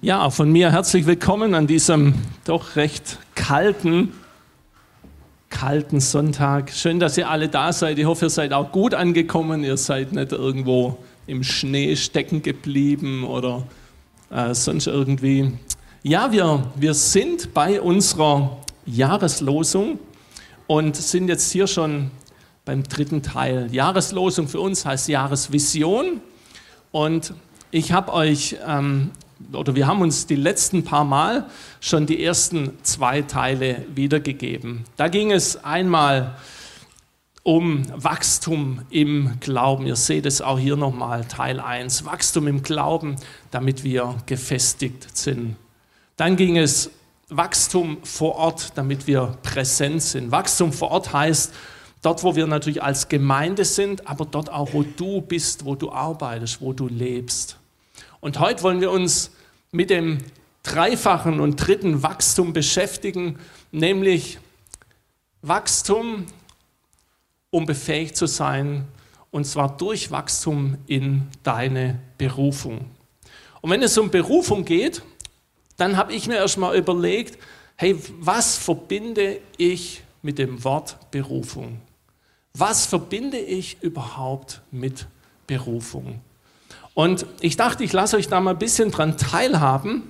Ja, von mir herzlich willkommen an diesem doch recht kalten, kalten Sonntag. Schön, dass ihr alle da seid. Ich hoffe, ihr seid auch gut angekommen. Ihr seid nicht irgendwo im Schnee stecken geblieben oder äh, sonst irgendwie. Ja, wir, wir sind bei unserer Jahreslosung und sind jetzt hier schon beim dritten Teil. Jahreslosung für uns heißt Jahresvision. Und ich habe euch ähm, oder wir haben uns die letzten paar Mal schon die ersten zwei Teile wiedergegeben. Da ging es einmal um Wachstum im Glauben. Ihr seht es auch hier nochmal, Teil 1. Wachstum im Glauben, damit wir gefestigt sind. Dann ging es Wachstum vor Ort, damit wir präsent sind. Wachstum vor Ort heißt, dort, wo wir natürlich als Gemeinde sind, aber dort auch, wo du bist, wo du arbeitest, wo du lebst. Und heute wollen wir uns mit dem dreifachen und dritten Wachstum beschäftigen, nämlich Wachstum, um befähigt zu sein, und zwar durch Wachstum in deine Berufung. Und wenn es um Berufung geht, dann habe ich mir erstmal überlegt, hey, was verbinde ich mit dem Wort Berufung? Was verbinde ich überhaupt mit Berufung? Und ich dachte, ich lasse euch da mal ein bisschen dran teilhaben.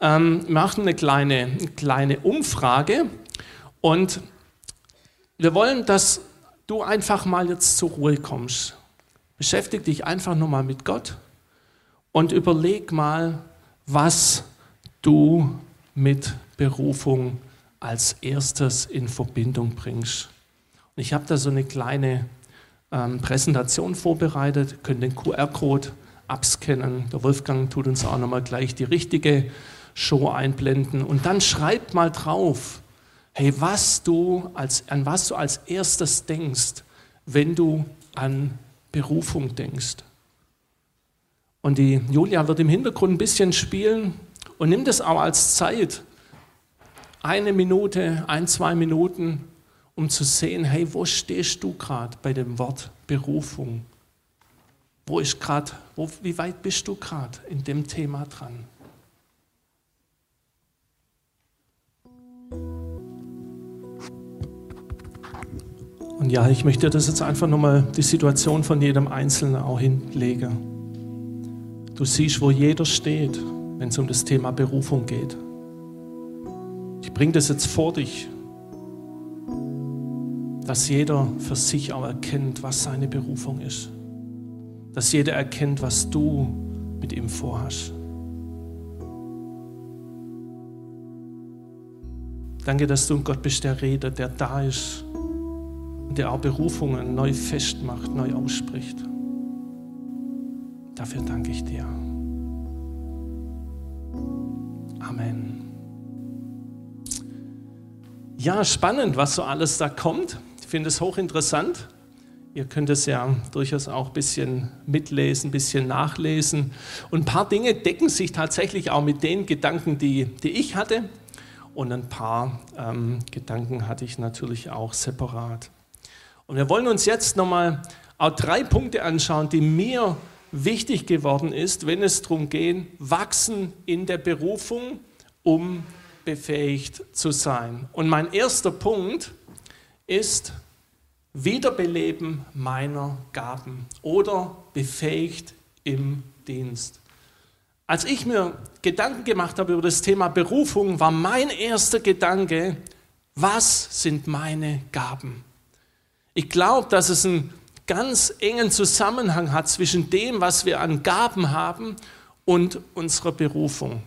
Ähm, machen eine kleine, eine kleine Umfrage und wir wollen, dass du einfach mal jetzt zur Ruhe kommst. Beschäftige dich einfach nur mal mit Gott und überleg mal, was du mit Berufung als erstes in Verbindung bringst. Und ich habe da so eine kleine ähm, Präsentation vorbereitet, könnt den QR-Code abscannen. Der Wolfgang tut uns auch nochmal gleich die richtige Show einblenden. Und dann schreibt mal drauf, hey, was du als, an was du als erstes denkst, wenn du an Berufung denkst. Und die Julia wird im Hintergrund ein bisschen spielen und nimmt es auch als Zeit, eine Minute, ein, zwei Minuten, um zu sehen, hey, wo stehst du gerade bei dem Wort Berufung? Wo ist gerade, wie weit bist du gerade in dem Thema dran? Und ja, ich möchte das jetzt einfach nochmal die Situation von jedem Einzelnen auch hinlegen. Du siehst, wo jeder steht, wenn es um das Thema Berufung geht. Ich bringe das jetzt vor dich, dass jeder für sich auch erkennt, was seine Berufung ist dass jeder erkennt, was du mit ihm vorhast. Danke, dass du ein Gott bist, der redet, der da ist und der auch Berufungen neu festmacht, neu ausspricht. Dafür danke ich dir. Amen. Ja, spannend, was so alles da kommt. Ich finde es hochinteressant. Ihr könnt es ja durchaus auch ein bisschen mitlesen, ein bisschen nachlesen. Und ein paar Dinge decken sich tatsächlich auch mit den Gedanken, die, die ich hatte. Und ein paar ähm, Gedanken hatte ich natürlich auch separat. Und wir wollen uns jetzt nochmal auch drei Punkte anschauen, die mir wichtig geworden ist, wenn es darum geht, wachsen in der Berufung, um befähigt zu sein. Und mein erster Punkt ist, Wiederbeleben meiner Gaben oder befähigt im Dienst. Als ich mir Gedanken gemacht habe über das Thema Berufung, war mein erster Gedanke, was sind meine Gaben? Ich glaube, dass es einen ganz engen Zusammenhang hat zwischen dem, was wir an Gaben haben und unserer Berufung.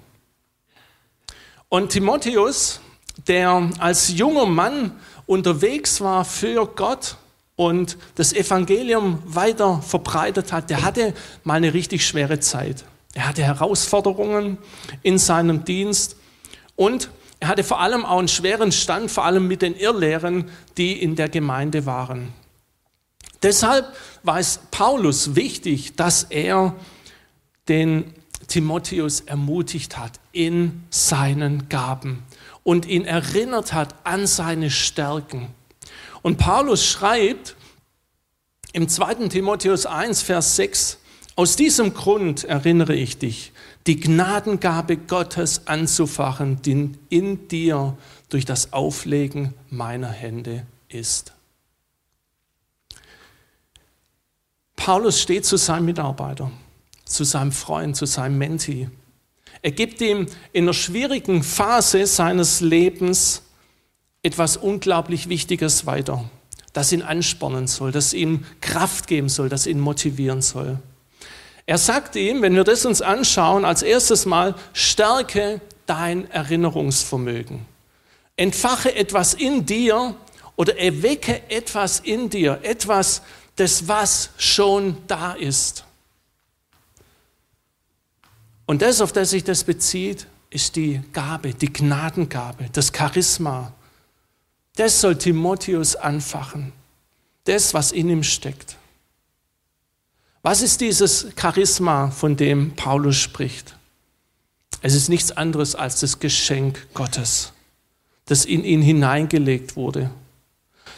Und Timotheus, der als junger Mann unterwegs war für Gott und das Evangelium weiter verbreitet hat, der hatte mal eine richtig schwere Zeit. Er hatte Herausforderungen in seinem Dienst und er hatte vor allem auch einen schweren Stand, vor allem mit den Irrlehren, die in der Gemeinde waren. Deshalb war es Paulus wichtig, dass er den Timotheus ermutigt hat in seinen Gaben und ihn erinnert hat an seine Stärken. Und Paulus schreibt im 2. Timotheus 1, Vers 6, aus diesem Grund erinnere ich dich, die Gnadengabe Gottes anzufachen, die in dir durch das Auflegen meiner Hände ist. Paulus steht zu seinem Mitarbeiter, zu seinem Freund, zu seinem Menti. Er gibt ihm in einer schwierigen Phase seines Lebens etwas unglaublich Wichtiges weiter, das ihn anspornen soll, das ihm Kraft geben soll, das ihn motivieren soll. Er sagt ihm, wenn wir das uns anschauen, als erstes Mal, stärke dein Erinnerungsvermögen. Entfache etwas in dir oder erwecke etwas in dir, etwas, das was schon da ist. Und das, auf das sich das bezieht, ist die Gabe, die Gnadengabe, das Charisma. Das soll Timotheus anfachen. Das, was in ihm steckt. Was ist dieses Charisma, von dem Paulus spricht? Es ist nichts anderes als das Geschenk Gottes, das in ihn hineingelegt wurde.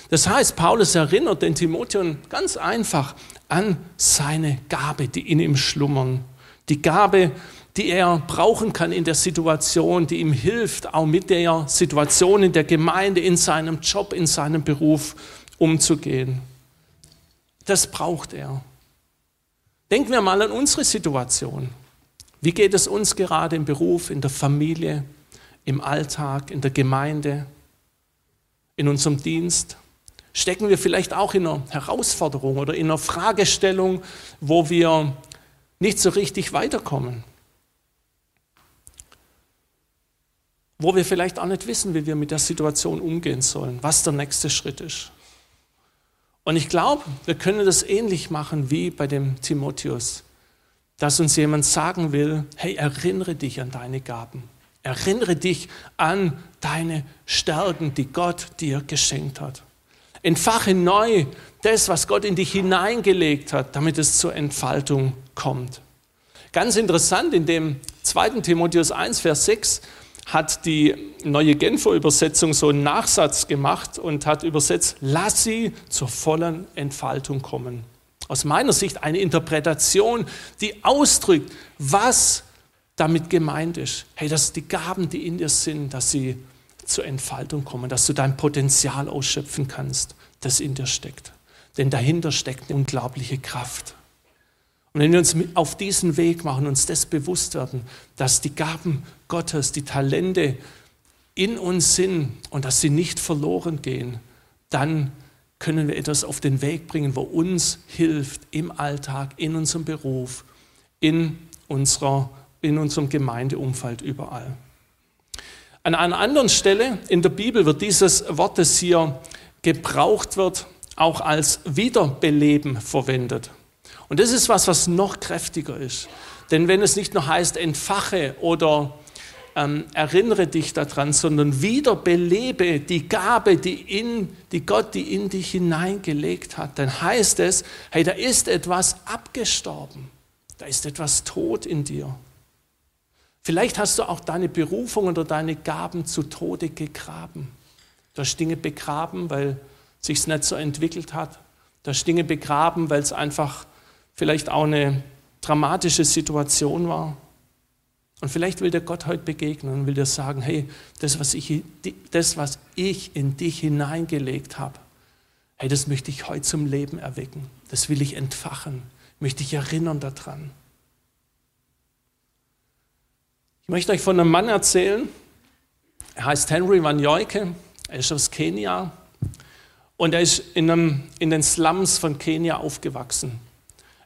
Das heißt, Paulus erinnert den Timotheus ganz einfach an seine Gabe, die in ihm schlummern. Die Gabe, die er brauchen kann in der Situation, die ihm hilft, auch mit der Situation in der Gemeinde, in seinem Job, in seinem Beruf umzugehen. Das braucht er. Denken wir mal an unsere Situation. Wie geht es uns gerade im Beruf, in der Familie, im Alltag, in der Gemeinde, in unserem Dienst? Stecken wir vielleicht auch in einer Herausforderung oder in einer Fragestellung, wo wir nicht so richtig weiterkommen? Wo wir vielleicht auch nicht wissen, wie wir mit der Situation umgehen sollen, was der nächste Schritt ist. Und ich glaube, wir können das ähnlich machen wie bei dem Timotheus, dass uns jemand sagen will, hey, erinnere dich an deine Gaben. Erinnere dich an deine Stärken, die Gott dir geschenkt hat. Entfache neu das, was Gott in dich hineingelegt hat, damit es zur Entfaltung kommt. Ganz interessant, in dem 2. Timotheus 1, Vers 6 hat die neue Genfer Übersetzung so einen Nachsatz gemacht und hat übersetzt, lass sie zur vollen Entfaltung kommen. Aus meiner Sicht eine Interpretation, die ausdrückt, was damit gemeint ist. Hey, dass die Gaben, die in dir sind, dass sie zur Entfaltung kommen, dass du dein Potenzial ausschöpfen kannst, das in dir steckt. Denn dahinter steckt eine unglaubliche Kraft. Und wenn wir uns auf diesen Weg machen, uns das bewusst werden, dass die Gaben Gottes, die Talente in uns sind und dass sie nicht verloren gehen, dann können wir etwas auf den Weg bringen, wo uns hilft im Alltag, in unserem Beruf, in, unserer, in unserem Gemeindeumfeld, überall. An einer anderen Stelle in der Bibel wird dieses Wort, das hier gebraucht wird, auch als Wiederbeleben verwendet. Und das ist was, was noch kräftiger ist. Denn wenn es nicht nur heißt, entfache oder ähm, erinnere dich daran, sondern wiederbelebe die Gabe, die, in, die Gott, die in dich hineingelegt hat, dann heißt es, hey, da ist etwas abgestorben. Da ist etwas tot in dir. Vielleicht hast du auch deine Berufung oder deine Gaben zu Tode gegraben. Du hast Dinge begraben, weil es sich nicht so entwickelt hat. Du hast Dinge begraben, weil es einfach vielleicht auch eine dramatische Situation war. Und vielleicht will dir Gott heute begegnen und will dir sagen, hey, das, was ich, das, was ich in dich hineingelegt habe, hey, das möchte ich heute zum Leben erwecken. Das will ich entfachen, möchte ich erinnern daran. Ich möchte euch von einem Mann erzählen, er heißt Henry Van Joyke, er ist aus Kenia und er ist in, einem, in den Slums von Kenia aufgewachsen.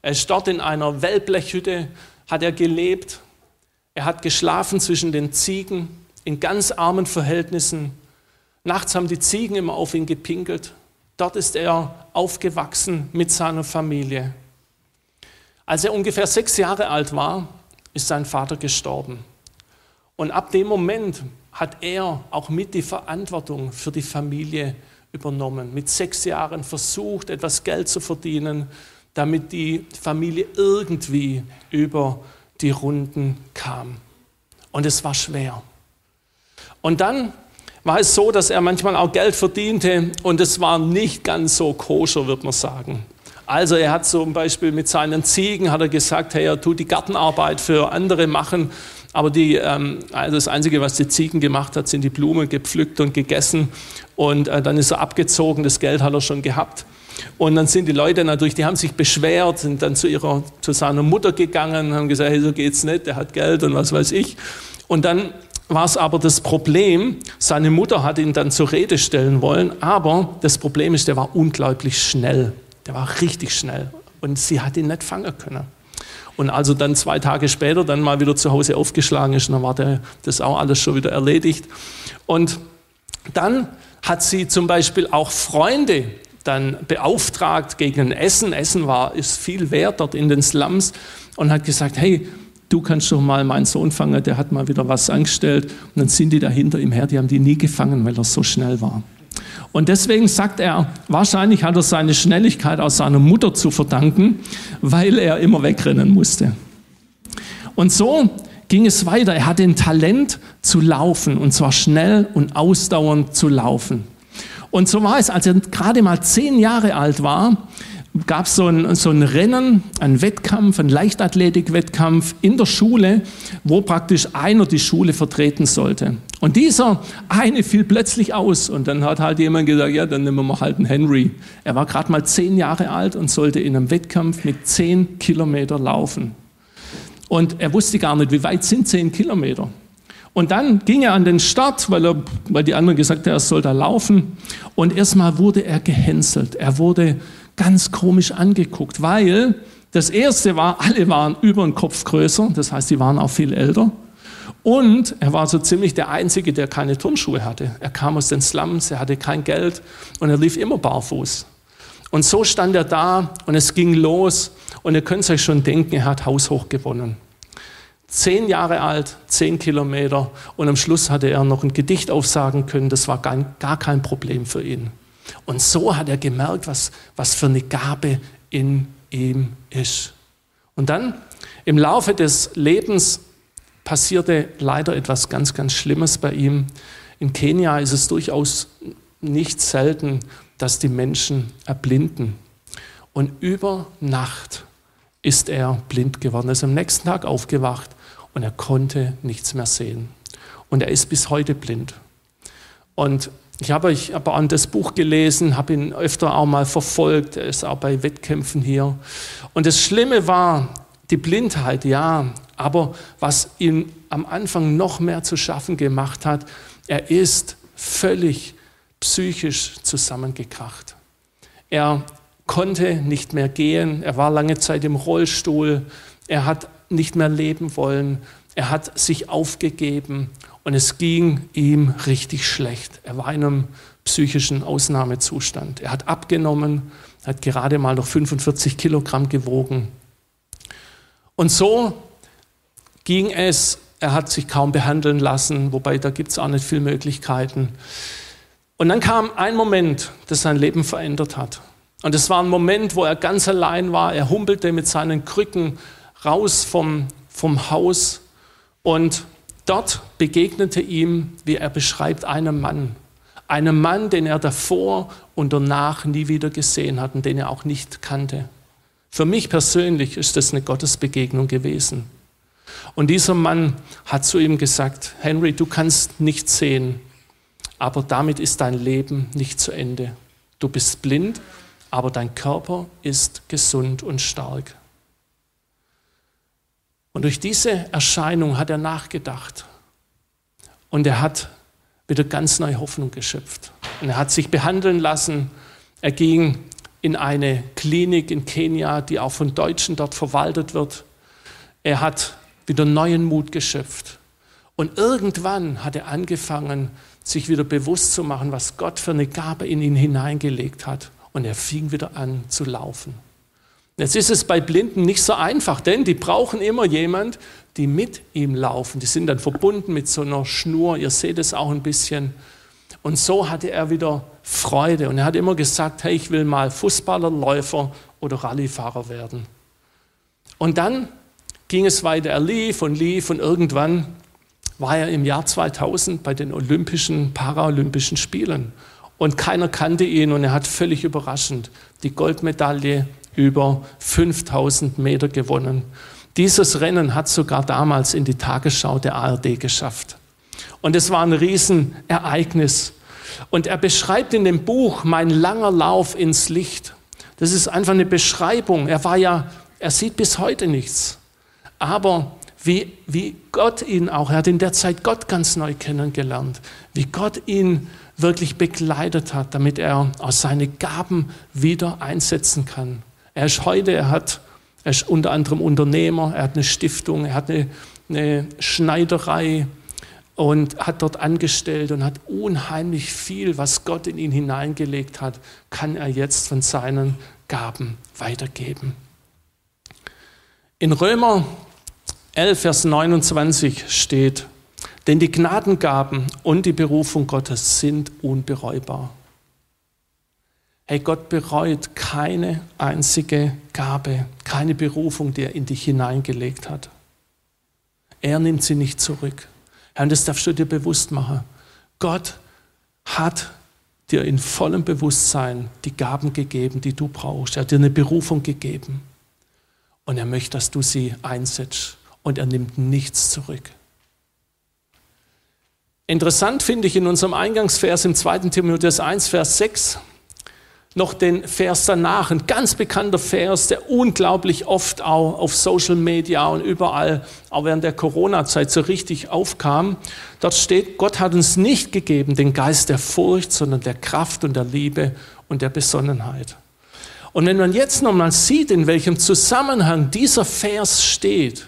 Er ist dort in einer Wellblechhütte, hat er gelebt. Er hat geschlafen zwischen den Ziegen in ganz armen Verhältnissen. Nachts haben die Ziegen immer auf ihn gepinkelt. Dort ist er aufgewachsen mit seiner Familie. Als er ungefähr sechs Jahre alt war, ist sein Vater gestorben. Und ab dem Moment hat er auch mit die Verantwortung für die Familie übernommen. Mit sechs Jahren versucht, etwas Geld zu verdienen, damit die Familie irgendwie über die Runden kam. Und es war schwer. Und dann war es so, dass er manchmal auch Geld verdiente und es war nicht ganz so koscher, würde man sagen. Also er hat zum Beispiel mit seinen Ziegen, hat er gesagt, hey, er tut die Gartenarbeit für andere machen, aber die, ähm, also das Einzige, was die Ziegen gemacht hat, sind die Blumen gepflückt und gegessen und äh, dann ist er abgezogen, das Geld hat er schon gehabt. Und dann sind die Leute natürlich, die haben sich beschwert, sind dann zu, ihrer, zu seiner Mutter gegangen, haben gesagt, hey, so geht's nicht, der hat Geld und was weiß ich. Und dann war es aber das Problem, seine Mutter hat ihn dann zur Rede stellen wollen, aber das Problem ist, der war unglaublich schnell. Der war richtig schnell und sie hat ihn nicht fangen können. Und also dann zwei Tage später dann mal wieder zu Hause aufgeschlagen ist, dann war der, das auch alles schon wieder erledigt. Und dann hat sie zum Beispiel auch Freunde dann beauftragt gegen Essen. Essen war, ist viel wert dort in den Slums und hat gesagt, hey, du kannst doch mal meinen Sohn fangen, der hat mal wieder was angestellt. Und dann sind die da hinter ihm her, die haben die nie gefangen, weil er so schnell war. Und deswegen sagt er, wahrscheinlich hat er seine Schnelligkeit aus seiner Mutter zu verdanken, weil er immer wegrennen musste. Und so ging es weiter. Er hatte ein Talent zu laufen, und zwar schnell und ausdauernd zu laufen. Und so war es, als er gerade mal zehn Jahre alt war, gab es so ein, so ein Rennen, ein Wettkampf, ein Leichtathletik-Wettkampf in der Schule, wo praktisch einer die Schule vertreten sollte. Und dieser eine fiel plötzlich aus und dann hat halt jemand gesagt, ja, dann nehmen wir halt einen Henry. Er war gerade mal zehn Jahre alt und sollte in einem Wettkampf mit zehn Kilometer laufen. Und er wusste gar nicht, wie weit sind zehn Kilometer. Und dann ging er an den Start, weil, er, weil die anderen gesagt haben, er soll da laufen. Und erstmal wurde er gehänselt. Er wurde ganz komisch angeguckt, weil das erste war, alle waren über den Kopf größer, das heißt, die waren auch viel älter. Und er war so ziemlich der Einzige, der keine Turnschuhe hatte. Er kam aus den Slums, er hatte kein Geld und er lief immer barfuß. Und so stand er da und es ging los. Und ihr könnt euch schon denken, er hat haushoch gewonnen. Zehn Jahre alt, zehn Kilometer und am Schluss hatte er noch ein Gedicht aufsagen können. Das war gar, kein Problem für ihn. Und so hat er gemerkt, was, was für eine Gabe in ihm ist. Und dann im Laufe des Lebens passierte leider etwas ganz, ganz Schlimmes bei ihm. In Kenia ist es durchaus nicht selten, dass die Menschen erblinden. Und über Nacht ist er blind geworden. Er ist am nächsten Tag aufgewacht und er konnte nichts mehr sehen. Und er ist bis heute blind. Und ich habe ich habe an das Buch gelesen, habe ihn öfter auch mal verfolgt. Er ist auch bei Wettkämpfen hier. Und das Schlimme war die Blindheit, ja. Aber was ihm am Anfang noch mehr zu schaffen gemacht hat, er ist völlig psychisch zusammengekracht. Er konnte nicht mehr gehen. Er war lange Zeit im Rollstuhl. Er hat nicht mehr leben wollen. Er hat sich aufgegeben und es ging ihm richtig schlecht. Er war in einem psychischen Ausnahmezustand. Er hat abgenommen, hat gerade mal noch 45 Kilogramm gewogen. Und so ging es, er hat sich kaum behandeln lassen, wobei da gibt es auch nicht viele Möglichkeiten. Und dann kam ein Moment, das sein Leben verändert hat. Und es war ein Moment, wo er ganz allein war. Er humpelte mit seinen Krücken raus vom, vom Haus und dort begegnete ihm, wie er beschreibt, einem Mann. Einem Mann, den er davor und danach nie wieder gesehen hat und den er auch nicht kannte. Für mich persönlich ist das eine Gottesbegegnung gewesen. Und dieser Mann hat zu ihm gesagt, Henry, du kannst nicht sehen, aber damit ist dein Leben nicht zu Ende. Du bist blind, aber dein Körper ist gesund und stark. Und durch diese Erscheinung hat er nachgedacht. Und er hat wieder ganz neue Hoffnung geschöpft. Und er hat sich behandeln lassen. Er ging in eine Klinik in Kenia, die auch von Deutschen dort verwaltet wird. Er hat wieder neuen Mut geschöpft. Und irgendwann hat er angefangen, sich wieder bewusst zu machen, was Gott für eine Gabe in ihn hineingelegt hat. Und er fing wieder an zu laufen. Jetzt ist es bei Blinden nicht so einfach, denn die brauchen immer jemand, die mit ihm laufen. Die sind dann verbunden mit so einer Schnur. Ihr seht es auch ein bisschen. Und so hatte er wieder Freude. Und er hat immer gesagt, hey, ich will mal Fußballer, Läufer oder Rallyefahrer werden. Und dann ging es weiter. Er lief und lief und irgendwann war er im Jahr 2000 bei den Olympischen, Paralympischen Spielen. Und keiner kannte ihn und er hat völlig überraschend die Goldmedaille über 5000 Meter gewonnen. Dieses Rennen hat sogar damals in die Tagesschau der ARD geschafft. Und es war ein Riesenereignis. Und er beschreibt in dem Buch Mein langer Lauf ins Licht. Das ist einfach eine Beschreibung. Er war ja, er sieht bis heute nichts. Aber wie, wie Gott ihn auch, er hat in der Zeit Gott ganz neu kennengelernt, wie Gott ihn wirklich begleitet hat, damit er aus seine Gaben wieder einsetzen kann. Er ist heute, er hat, er ist unter anderem Unternehmer, er hat eine Stiftung, er hat eine, eine Schneiderei und hat dort angestellt und hat unheimlich viel, was Gott in ihn hineingelegt hat, kann er jetzt von seinen Gaben weitergeben. In Römer 11, Vers 29 steht, denn die Gnadengaben und die Berufung Gottes sind unbereubar. Hey, Gott bereut keine einzige Gabe, keine Berufung, die er in dich hineingelegt hat. Er nimmt sie nicht zurück. Herr, und das darfst du dir bewusst machen. Gott hat dir in vollem Bewusstsein die Gaben gegeben, die du brauchst. Er hat dir eine Berufung gegeben. Und er möchte, dass du sie einsetzt. Und er nimmt nichts zurück. Interessant finde ich in unserem Eingangsvers im 2. Timotheus 1, Vers 6 noch den Vers danach, ein ganz bekannter Vers, der unglaublich oft auch auf Social Media und überall, auch während der Corona-Zeit so richtig aufkam. Dort steht, Gott hat uns nicht gegeben den Geist der Furcht, sondern der Kraft und der Liebe und der Besonnenheit. Und wenn man jetzt nochmal sieht, in welchem Zusammenhang dieser Vers steht,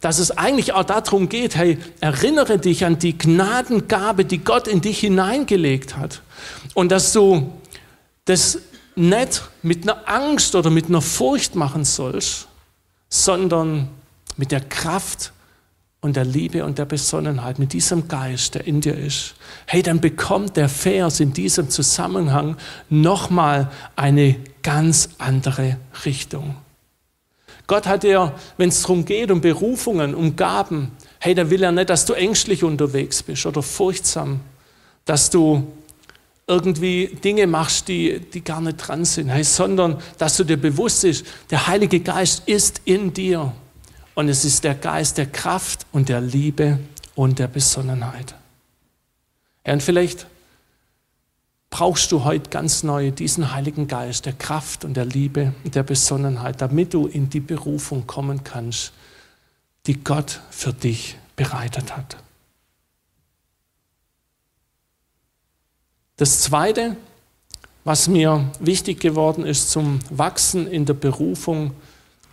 dass es eigentlich auch darum geht, hey, erinnere dich an die Gnadengabe, die Gott in dich hineingelegt hat. Und dass du das nicht mit einer Angst oder mit einer Furcht machen sollst, sondern mit der Kraft und der Liebe und der Besonnenheit, mit diesem Geist, der in dir ist. Hey, dann bekommt der Vers in diesem Zusammenhang nochmal eine ganz andere Richtung. Gott hat dir, wenn es darum geht, um Berufungen, um Gaben, hey, da will er nicht, dass du ängstlich unterwegs bist oder furchtsam, dass du irgendwie Dinge machst, die, die gar nicht dran sind, hey, sondern dass du dir bewusst bist, der Heilige Geist ist in dir. Und es ist der Geist der Kraft und der Liebe und der Besonnenheit. Ja, und vielleicht brauchst du heute ganz neu diesen Heiligen Geist der Kraft und der Liebe und der Besonnenheit, damit du in die Berufung kommen kannst, die Gott für dich bereitet hat. Das Zweite, was mir wichtig geworden ist zum Wachsen in der Berufung,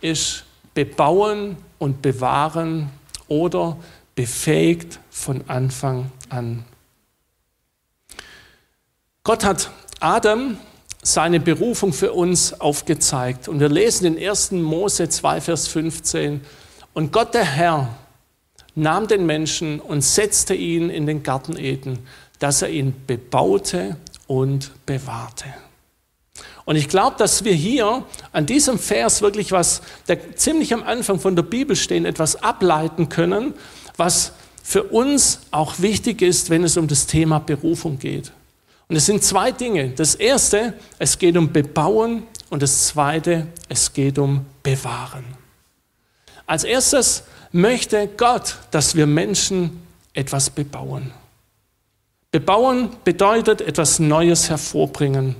ist bebauen und bewahren oder befähigt von Anfang an. Gott hat Adam seine Berufung für uns aufgezeigt. Und wir lesen in 1. Mose 2, Vers 15. Und Gott der Herr nahm den Menschen und setzte ihn in den Garten Eden, dass er ihn bebaute und bewahrte. Und ich glaube, dass wir hier an diesem Vers wirklich was, der ziemlich am Anfang von der Bibel stehen, etwas ableiten können, was für uns auch wichtig ist, wenn es um das Thema Berufung geht. Und es sind zwei Dinge. Das erste, es geht um Bebauen und das zweite, es geht um Bewahren. Als erstes möchte Gott, dass wir Menschen etwas bebauen. Bebauen bedeutet etwas Neues hervorbringen.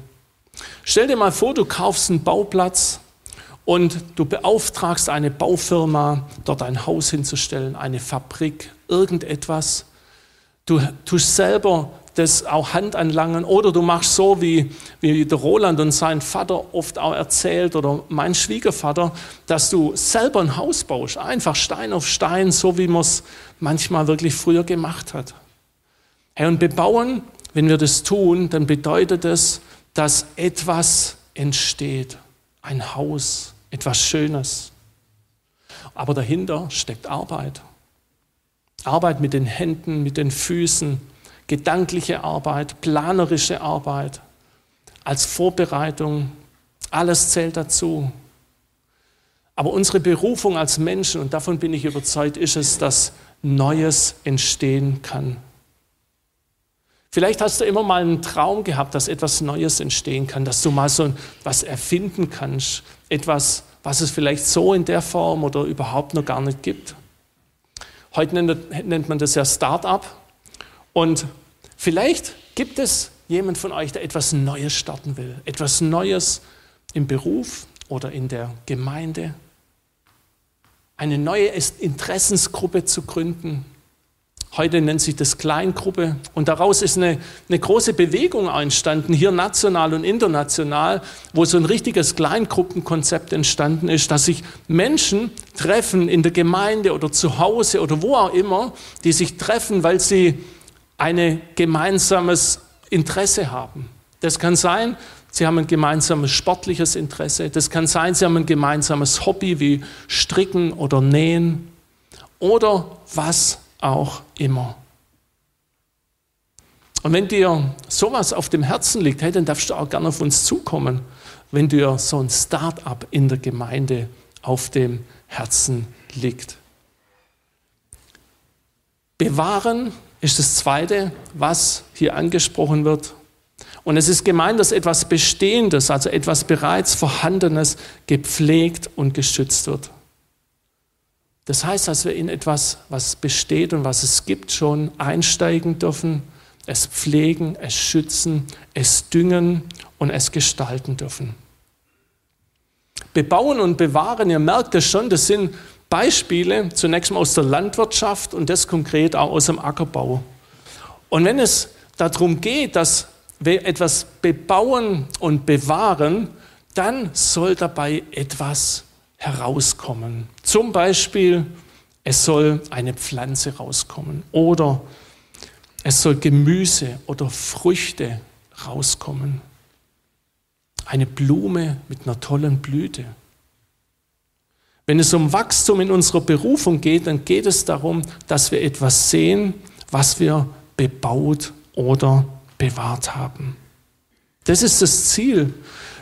Stell dir mal vor, du kaufst einen Bauplatz und du beauftragst eine Baufirma, dort ein Haus hinzustellen, eine Fabrik, irgendetwas. Du tust selber das auch Hand anlangen oder du machst so, wie, wie der Roland und sein Vater oft auch erzählt oder mein Schwiegervater, dass du selber ein Haus baust, einfach Stein auf Stein, so wie man es manchmal wirklich früher gemacht hat. Hey, und bebauen, wenn wir das tun, dann bedeutet es, dass etwas entsteht. Ein Haus, etwas Schönes. Aber dahinter steckt Arbeit. Arbeit mit den Händen, mit den Füßen, gedankliche Arbeit, planerische Arbeit, als Vorbereitung. Alles zählt dazu. Aber unsere Berufung als Menschen, und davon bin ich überzeugt, ist es, dass Neues entstehen kann. Vielleicht hast du immer mal einen Traum gehabt, dass etwas Neues entstehen kann, dass du mal so was erfinden kannst, etwas, was es vielleicht so in der Form oder überhaupt noch gar nicht gibt. Heute nennt, man das ja Start-up. Und vielleicht gibt es jemand von euch, der etwas Neues starten will, etwas Neues im Beruf oder in der Gemeinde, eine neue Interessensgruppe zu gründen, Heute nennt sich das Kleingruppe. Und daraus ist eine, eine große Bewegung entstanden, hier national und international, wo so ein richtiges Kleingruppenkonzept entstanden ist, dass sich Menschen treffen in der Gemeinde oder zu Hause oder wo auch immer, die sich treffen, weil sie ein gemeinsames Interesse haben. Das kann sein, sie haben ein gemeinsames sportliches Interesse. Das kann sein, sie haben ein gemeinsames Hobby wie Stricken oder Nähen oder was auch immer. Und wenn dir sowas auf dem Herzen liegt, hey, dann darfst du auch gerne auf uns zukommen, wenn dir so ein Start-up in der Gemeinde auf dem Herzen liegt. Bewahren ist das Zweite, was hier angesprochen wird. Und es ist gemeint, dass etwas Bestehendes, also etwas bereits Vorhandenes, gepflegt und geschützt wird. Das heißt, dass wir in etwas, was besteht und was es gibt, schon einsteigen dürfen, es pflegen, es schützen, es düngen und es gestalten dürfen. Bebauen und bewahren, ihr merkt es schon, das sind Beispiele zunächst mal aus der Landwirtschaft und das konkret auch aus dem Ackerbau. Und wenn es darum geht, dass wir etwas bebauen und bewahren, dann soll dabei etwas herauskommen. Zum Beispiel, es soll eine Pflanze rauskommen oder es soll Gemüse oder Früchte rauskommen. Eine Blume mit einer tollen Blüte. Wenn es um Wachstum in unserer Berufung geht, dann geht es darum, dass wir etwas sehen, was wir bebaut oder bewahrt haben. Das ist das Ziel.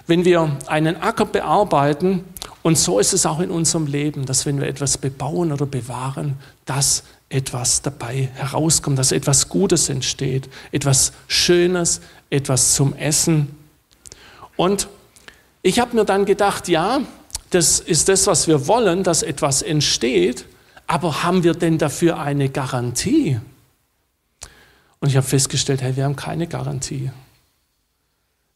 Wenn wir einen Acker bearbeiten, und so ist es auch in unserem Leben, dass wenn wir etwas bebauen oder bewahren, dass etwas dabei herauskommt, dass etwas Gutes entsteht, etwas Schönes, etwas zum Essen. Und ich habe mir dann gedacht, ja, das ist das, was wir wollen, dass etwas entsteht, aber haben wir denn dafür eine Garantie? Und ich habe festgestellt, hey, wir haben keine Garantie.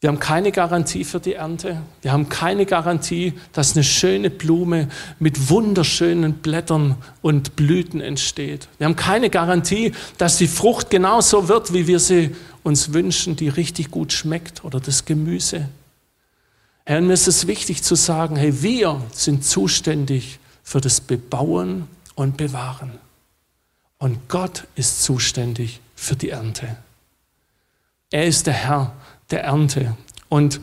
Wir haben keine Garantie für die Ernte. Wir haben keine Garantie, dass eine schöne Blume mit wunderschönen Blättern und Blüten entsteht. Wir haben keine Garantie, dass die Frucht genauso wird, wie wir sie uns wünschen, die richtig gut schmeckt oder das Gemüse. Herr, mir ist es wichtig zu sagen, hey, wir sind zuständig für das Bebauen und Bewahren. Und Gott ist zuständig für die Ernte. Er ist der Herr der Ernte. Und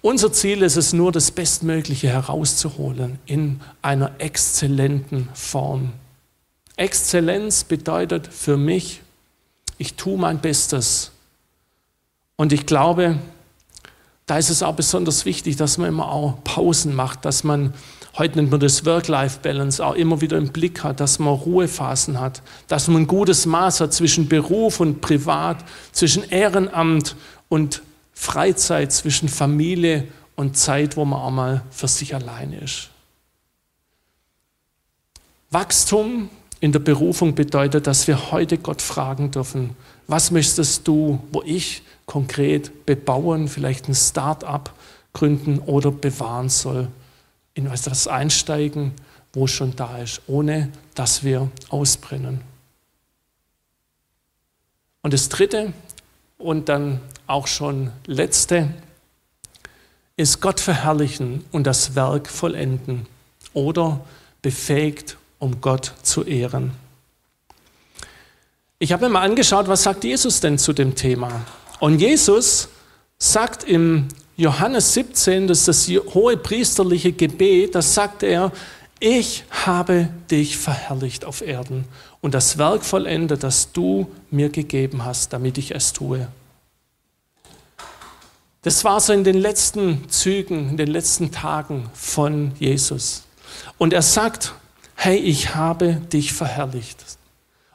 unser Ziel ist es nur, das Bestmögliche herauszuholen in einer exzellenten Form. Exzellenz bedeutet für mich, ich tue mein Bestes. Und ich glaube, da ist es auch besonders wichtig, dass man immer auch Pausen macht, dass man, heute nennt man das Work-Life-Balance, auch immer wieder im Blick hat, dass man Ruhephasen hat, dass man ein gutes Maß hat zwischen Beruf und Privat, zwischen Ehrenamt und Freizeit zwischen Familie und Zeit, wo man auch mal für sich alleine ist. Wachstum in der Berufung bedeutet, dass wir heute Gott fragen dürfen, was möchtest du, wo ich konkret bebauen, vielleicht ein Start-up gründen oder bewahren soll, in etwas einsteigen, wo es schon da ist, ohne dass wir ausbrennen. Und das Dritte, und dann auch schon letzte, ist Gott verherrlichen und das Werk vollenden oder befähigt, um Gott zu ehren. Ich habe mir mal angeschaut, was sagt Jesus denn zu dem Thema? Und Jesus sagt im Johannes 17, das ist das hohe priesterliche Gebet, das sagt er, ich habe dich verherrlicht auf Erden und das Werk vollendet, das du mir gegeben hast, damit ich es tue. Das war so in den letzten Zügen, in den letzten Tagen von Jesus. Und er sagt, hey, ich habe dich verherrlicht.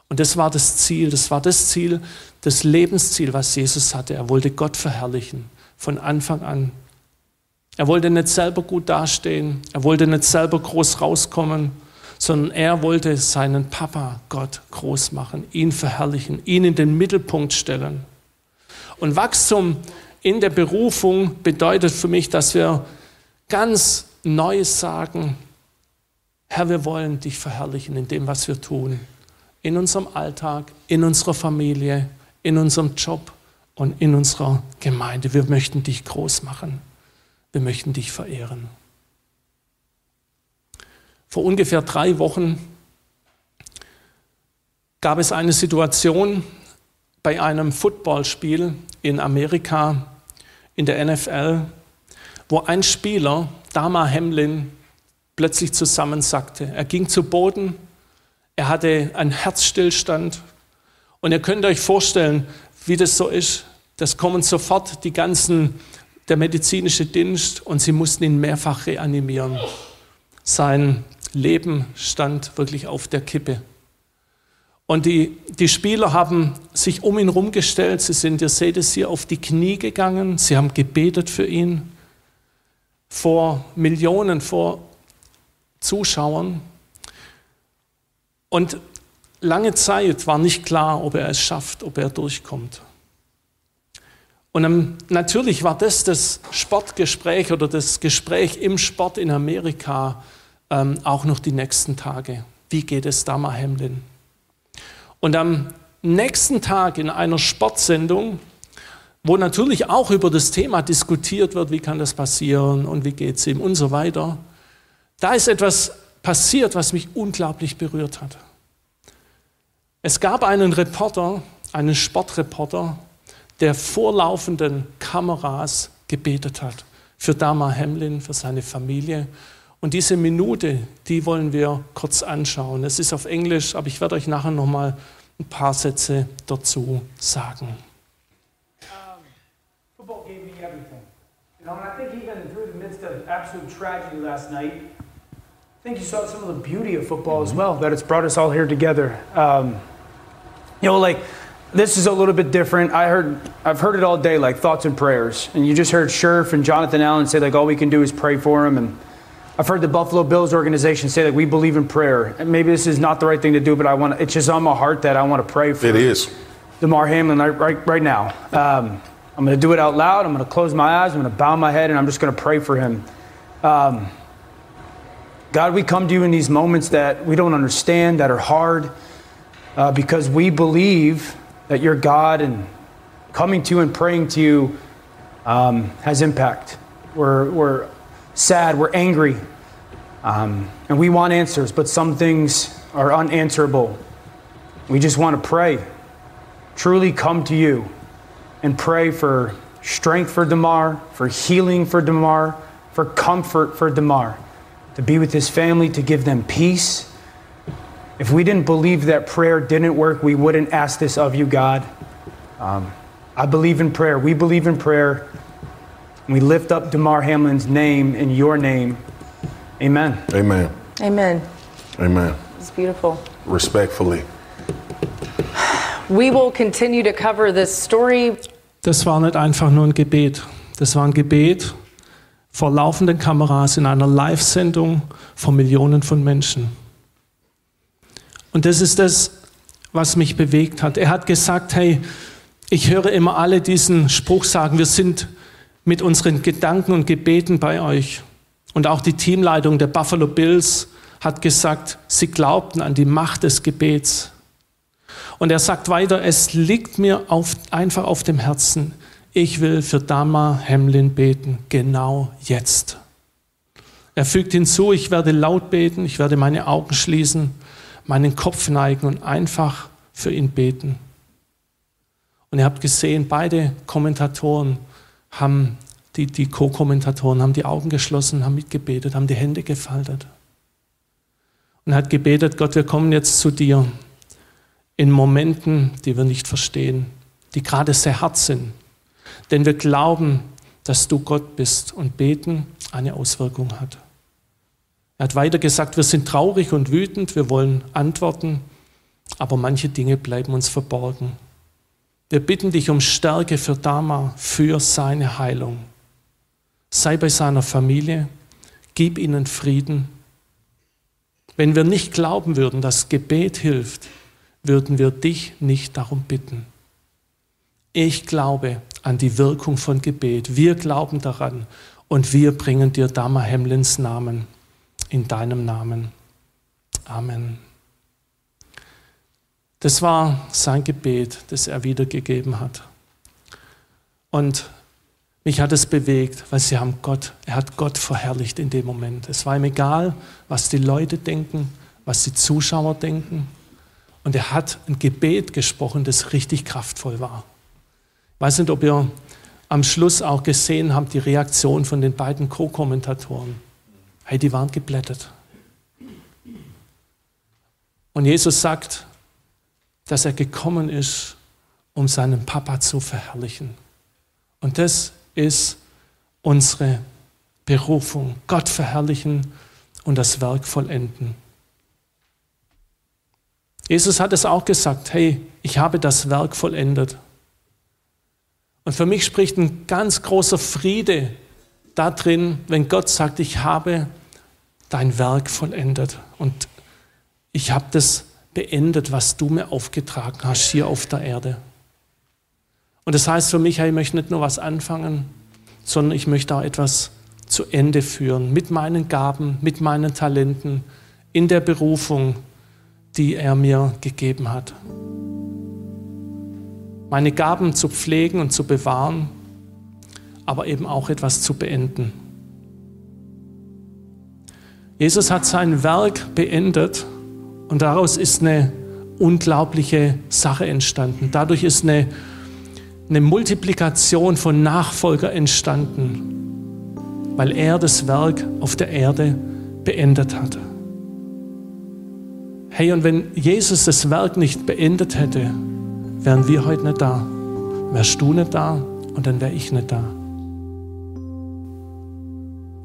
Und das war das Ziel, das war das Ziel, das Lebensziel, was Jesus hatte. Er wollte Gott verherrlichen, von Anfang an. Er wollte nicht selber gut dastehen, er wollte nicht selber groß rauskommen, sondern er wollte seinen Papa Gott groß machen, ihn verherrlichen, ihn in den Mittelpunkt stellen. Und Wachstum in der Berufung bedeutet für mich, dass wir ganz neu sagen, Herr, wir wollen dich verherrlichen in dem, was wir tun. In unserem Alltag, in unserer Familie, in unserem Job und in unserer Gemeinde. Wir möchten dich groß machen. Wir möchten dich verehren. Vor ungefähr drei Wochen gab es eine Situation bei einem Footballspiel in Amerika, in der NFL, wo ein Spieler, Dama Hamlin, plötzlich zusammensackte. Er ging zu Boden, er hatte einen Herzstillstand und ihr könnt euch vorstellen, wie das so ist. Das kommen sofort die ganzen, der medizinische Dienst und sie mussten ihn mehrfach reanimieren. Sein Leben stand wirklich auf der Kippe. Und die, die Spieler haben sich um ihn rumgestellt. Sie sind, ihr seht es hier, auf die Knie gegangen. Sie haben gebetet für ihn. Vor Millionen, vor Zuschauern. Und lange Zeit war nicht klar, ob er es schafft, ob er durchkommt. Und natürlich war das das Sportgespräch oder das Gespräch im Sport in Amerika ähm, auch noch die nächsten Tage. Wie geht es Dama Hamlin? Und am nächsten Tag in einer Sportsendung, wo natürlich auch über das Thema diskutiert wird, wie kann das passieren und wie geht es ihm und so weiter, da ist etwas passiert, was mich unglaublich berührt hat. Es gab einen Reporter, einen Sportreporter, der vor laufenden Kameras gebetet hat. Für Dama Hamlin, für seine Familie. Und diese Minute, die wollen wir kurz anschauen. Es ist auf Englisch, aber ich werde euch nachher nochmal ein paar Sätze dazu sagen. football gave me everything. You know, and I think even through the midst of absolute tragedy last night, I think you saw some of the beauty of football as well, that it's brought us all here together. Um, you know, like this is a little bit different. I heard, I've heard it all day, like thoughts and prayers, and you just heard Scherf and Jonathan Allen say like all we can do is pray for him, and I've heard the Buffalo Bills organization say that we believe in prayer. And maybe this is not the right thing to do, but I want it's just on my heart that I want to pray for. It is. Damar Hamlin right, right, right now. Um, I'm going to do it out loud. I'm going to close my eyes. I'm going to bow my head, and I'm just going to pray for him. Um, God, we come to you in these moments that we don't understand, that are hard, uh, because we believe that you're God, and coming to you and praying to you um, has impact. We're, we're sad, we're angry, um, and we want answers, but some things are unanswerable. We just want to pray, truly come to you and pray for strength for Damar, for healing for Damar, for comfort for Damar, to be with his family, to give them peace. If we didn't believe that prayer didn't work, we wouldn't ask this of you, God. Um, I believe in prayer. We believe in prayer. We lift up Damar Hamlin's name in your name. Amen. Amen. Amen. Amen. It's beautiful. Respectfully. We will continue to cover this story. Das war nicht einfach nur ein Gebet. Das war ein Gebet vor laufenden Kameras in einer Live-Sendung vor Millionen von Menschen. Und das ist das, was mich bewegt hat. Er hat gesagt, hey, ich höre immer alle diesen Spruch sagen, wir sind mit unseren Gedanken und Gebeten bei euch. Und auch die Teamleitung der Buffalo Bills hat gesagt, sie glaubten an die Macht des Gebets. Und er sagt weiter, es liegt mir auf, einfach auf dem Herzen, ich will für Dama Hamlin beten, genau jetzt. Er fügt hinzu, ich werde laut beten, ich werde meine Augen schließen, meinen Kopf neigen und einfach für ihn beten. Und ihr habt gesehen, beide Kommentatoren haben, die, die Co-Kommentatoren haben die Augen geschlossen, haben mitgebetet, haben die Hände gefaltet. Und hat gebetet, Gott, wir kommen jetzt zu dir in Momenten, die wir nicht verstehen, die gerade sehr hart sind. Denn wir glauben, dass du Gott bist und beten eine Auswirkung hat. Er hat weiter gesagt, wir sind traurig und wütend, wir wollen Antworten, aber manche Dinge bleiben uns verborgen. Wir bitten dich um Stärke für Dama, für seine Heilung. Sei bei seiner Familie, gib ihnen Frieden. Wenn wir nicht glauben würden, dass Gebet hilft, würden wir dich nicht darum bitten. Ich glaube an die Wirkung von Gebet. Wir glauben daran und wir bringen dir Dama Hemlins Namen in deinem Namen. Amen. Das war sein Gebet, das er wiedergegeben hat. Und mich hat es bewegt, weil sie haben Gott, er hat Gott verherrlicht in dem Moment. Es war ihm egal, was die Leute denken, was die Zuschauer denken. Und er hat ein Gebet gesprochen, das richtig kraftvoll war. Ich weiß nicht, ob ihr am Schluss auch gesehen habt, die Reaktion von den beiden Co-Kommentatoren. Hey, die waren geblättet. Und Jesus sagt, dass er gekommen ist, um seinen Papa zu verherrlichen. Und das ist unsere Berufung. Gott verherrlichen und das Werk vollenden. Jesus hat es auch gesagt, hey, ich habe das Werk vollendet. Und für mich spricht ein ganz großer Friede darin, wenn Gott sagt, ich habe dein Werk vollendet und ich habe das beendet, was du mir aufgetragen hast hier auf der Erde. Und das heißt für mich, ich möchte nicht nur was anfangen, sondern ich möchte auch etwas zu Ende führen mit meinen Gaben, mit meinen Talenten, in der Berufung, die er mir gegeben hat. Meine Gaben zu pflegen und zu bewahren, aber eben auch etwas zu beenden. Jesus hat sein Werk beendet und daraus ist eine unglaubliche Sache entstanden. Dadurch ist eine, eine Multiplikation von Nachfolger entstanden, weil er das Werk auf der Erde beendet hat. Hey, und wenn Jesus das Werk nicht beendet hätte, wären wir heute nicht da. Wärst du nicht da und dann wäre ich nicht da.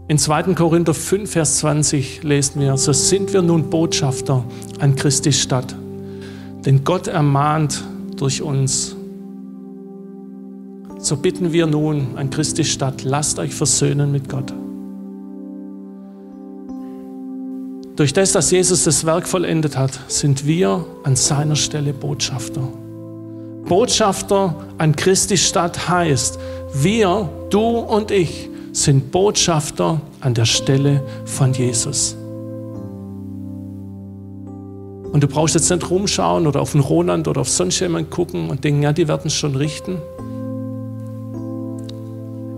In 2. Korinther 5, Vers 20 lesen wir, so sind wir nun Botschafter an Christi Stadt. Denn Gott ermahnt durch uns. So bitten wir nun an Christi Stadt, lasst euch versöhnen mit Gott. Durch das, dass Jesus das Werk vollendet hat, sind wir an seiner Stelle Botschafter. Botschafter an Christi Stadt heißt, wir, du und ich, sind Botschafter an der Stelle von Jesus. Und du brauchst jetzt nicht rumschauen oder auf den Roland oder auf sonst jemanden gucken und denken, ja, die werden es schon richten.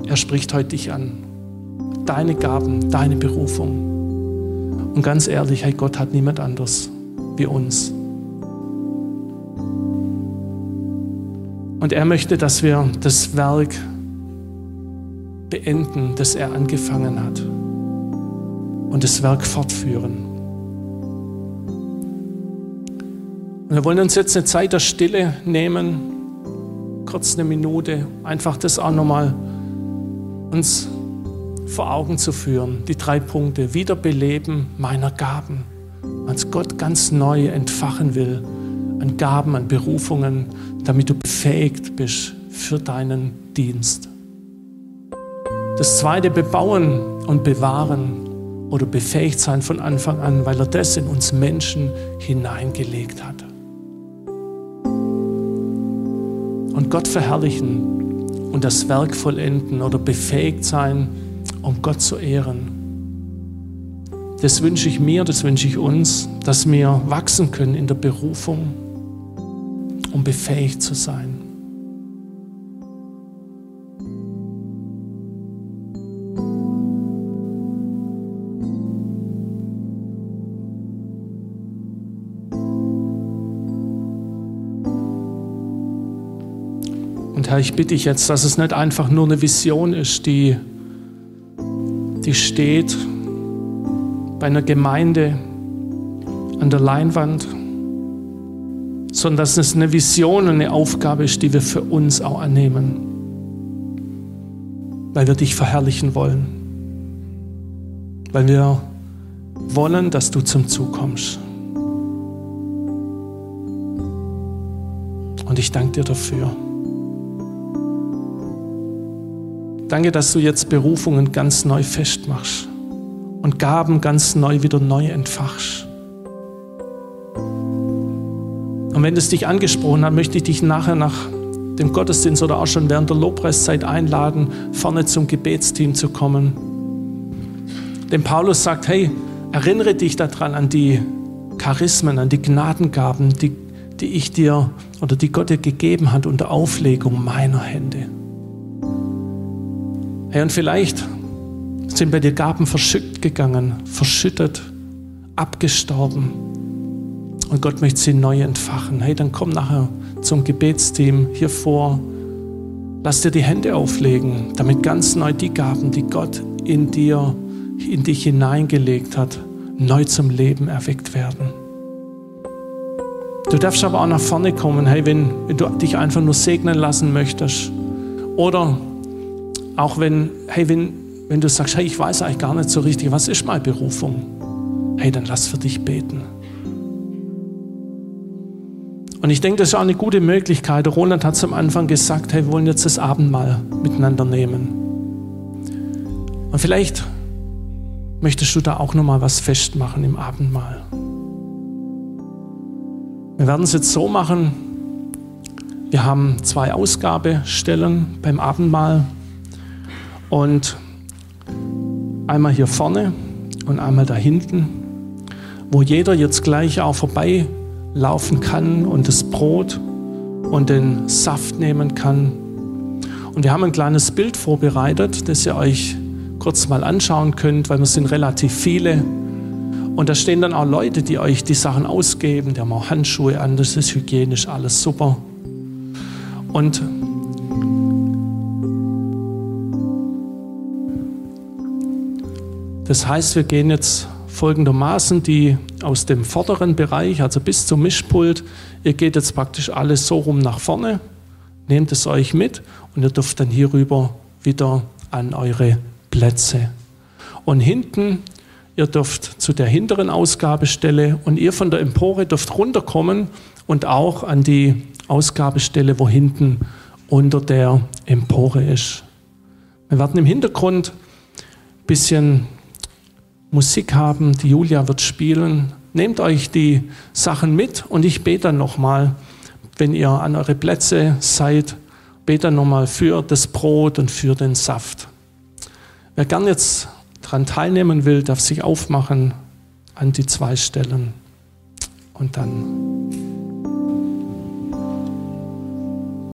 Er spricht heute dich an. Deine Gaben, deine Berufung. Und ganz ehrlich, hey, Gott hat niemand anders wie uns. Und er möchte, dass wir das Werk beenden, das er angefangen hat und das Werk fortführen. Und wir wollen uns jetzt eine Zeit der Stille nehmen, kurz eine Minute, einfach das auch nochmal uns vor Augen zu führen. Die drei Punkte, Wiederbeleben meiner Gaben, als Gott ganz neu entfachen will an Gaben, an Berufungen, damit du befähigt bist für deinen Dienst. Das zweite, bebauen und bewahren oder befähigt sein von Anfang an, weil er das in uns Menschen hineingelegt hat. Und Gott verherrlichen und das Werk vollenden oder befähigt sein, um Gott zu ehren. Das wünsche ich mir, das wünsche ich uns, dass wir wachsen können in der Berufung, um befähigt zu sein. Herr, ich bitte dich jetzt, dass es nicht einfach nur eine Vision ist, die, die steht bei einer Gemeinde an der Leinwand, sondern dass es eine Vision und eine Aufgabe ist, die wir für uns auch annehmen, weil wir dich verherrlichen wollen, weil wir wollen, dass du zum Zug kommst. Und ich danke dir dafür. Danke, dass du jetzt Berufungen ganz neu festmachst und Gaben ganz neu wieder neu entfachst. Und wenn es dich angesprochen hat, möchte ich dich nachher nach dem Gottesdienst oder auch schon während der Lobpreiszeit einladen, vorne zum Gebetsteam zu kommen. Denn Paulus sagt, hey, erinnere dich daran an die Charismen, an die Gnadengaben, die, die ich dir oder die Gott dir gegeben hat unter Auflegung meiner Hände. Hey, und vielleicht sind bei dir Gaben verschüttet gegangen, verschüttet, abgestorben. Und Gott möchte sie neu entfachen. Hey, dann komm nachher zum Gebetsteam hier vor. Lass dir die Hände auflegen, damit ganz neu die Gaben, die Gott in dir, in dich hineingelegt hat, neu zum Leben erweckt werden. Du darfst aber auch nach vorne kommen, hey, wenn, wenn du dich einfach nur segnen lassen möchtest. Oder auch wenn, hey, wenn, wenn du sagst, hey, ich weiß eigentlich gar nicht so richtig, was ist meine Berufung? Hey, dann lass für dich beten. Und ich denke, das ist auch eine gute Möglichkeit. Roland hat es am Anfang gesagt, hey, wir wollen jetzt das Abendmahl miteinander nehmen. Und vielleicht möchtest du da auch nochmal was festmachen im Abendmahl. Wir werden es jetzt so machen, wir haben zwei Ausgabestellen beim Abendmahl und einmal hier vorne und einmal da hinten, wo jeder jetzt gleich auch vorbei laufen kann und das Brot und den Saft nehmen kann. Und wir haben ein kleines Bild vorbereitet, das ihr euch kurz mal anschauen könnt, weil wir sind relativ viele. Und da stehen dann auch Leute, die euch die Sachen ausgeben. Die haben auch Handschuhe an, das ist hygienisch, alles super. Und das heißt, wir gehen jetzt folgendermaßen, die aus dem vorderen Bereich, also bis zum Mischpult, ihr geht jetzt praktisch alles so rum nach vorne, nehmt es euch mit und ihr dürft dann hierüber wieder an eure Plätze. Und hinten, ihr dürft zu der hinteren Ausgabestelle und ihr von der Empore dürft runterkommen und auch an die Ausgabestelle, wo hinten unter der Empore ist. Wir werden im Hintergrund ein bisschen Musik haben, die Julia wird spielen. Nehmt euch die Sachen mit und ich bete dann nochmal, wenn ihr an eure Plätze seid, bete dann nochmal für das Brot und für den Saft. Wer gern jetzt daran teilnehmen will, darf sich aufmachen an die zwei Stellen und dann